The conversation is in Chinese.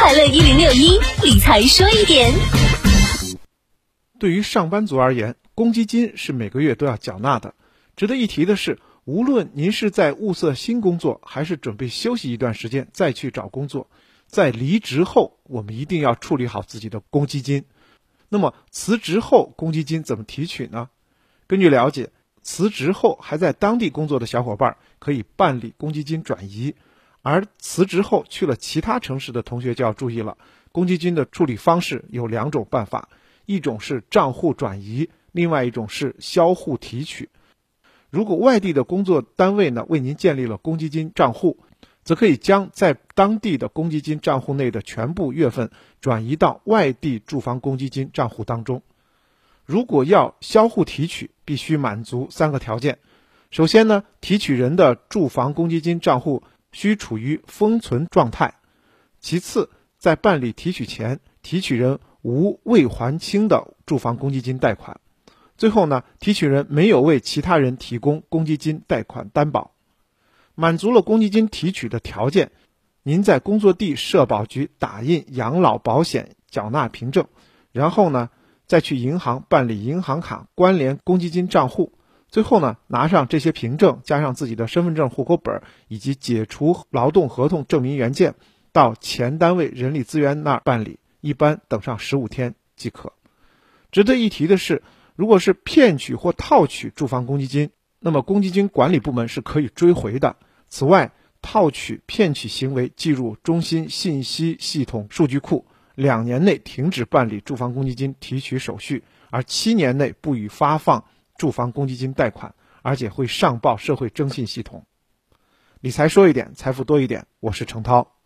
快乐一零六一理财说一点。对于上班族而言，公积金是每个月都要缴纳的。值得一提的是，无论您是在物色新工作，还是准备休息一段时间再去找工作，在离职后，我们一定要处理好自己的公积金。那么，辞职后公积金怎么提取呢？根据了解，辞职后还在当地工作的小伙伴可以办理公积金转移，而辞职后去了其他城市的同学就要注意了。公积金的处理方式有两种办法，一种是账户转移，另外一种是销户提取。如果外地的工作单位呢为您建立了公积金账户，则可以将在当地的公积金账户内的全部月份转移到外地住房公积金账户当中。如果要销户提取，必须满足三个条件。首先呢，提取人的住房公积金账户需处于封存状态；其次，在办理提取前，提取人无未还清的住房公积金贷款；最后呢，提取人没有为其他人提供公积金贷款担保。满足了公积金提取的条件，您在工作地社保局打印养老保险缴纳凭证，然后呢。再去银行办理银行卡关联公积金账户，最后呢拿上这些凭证，加上自己的身份证、户口本以及解除劳动合同证明原件，到前单位人力资源那儿办理，一般等上十五天即可。值得一提的是，如果是骗取或套取住房公积金，那么公积金管理部门是可以追回的。此外，套取、骗取行为记入中心信息系统数据库。两年内停止办理住房公积金提取手续，而七年内不予发放住房公积金贷款，而且会上报社会征信系统。理财说一点，财富多一点。我是程涛。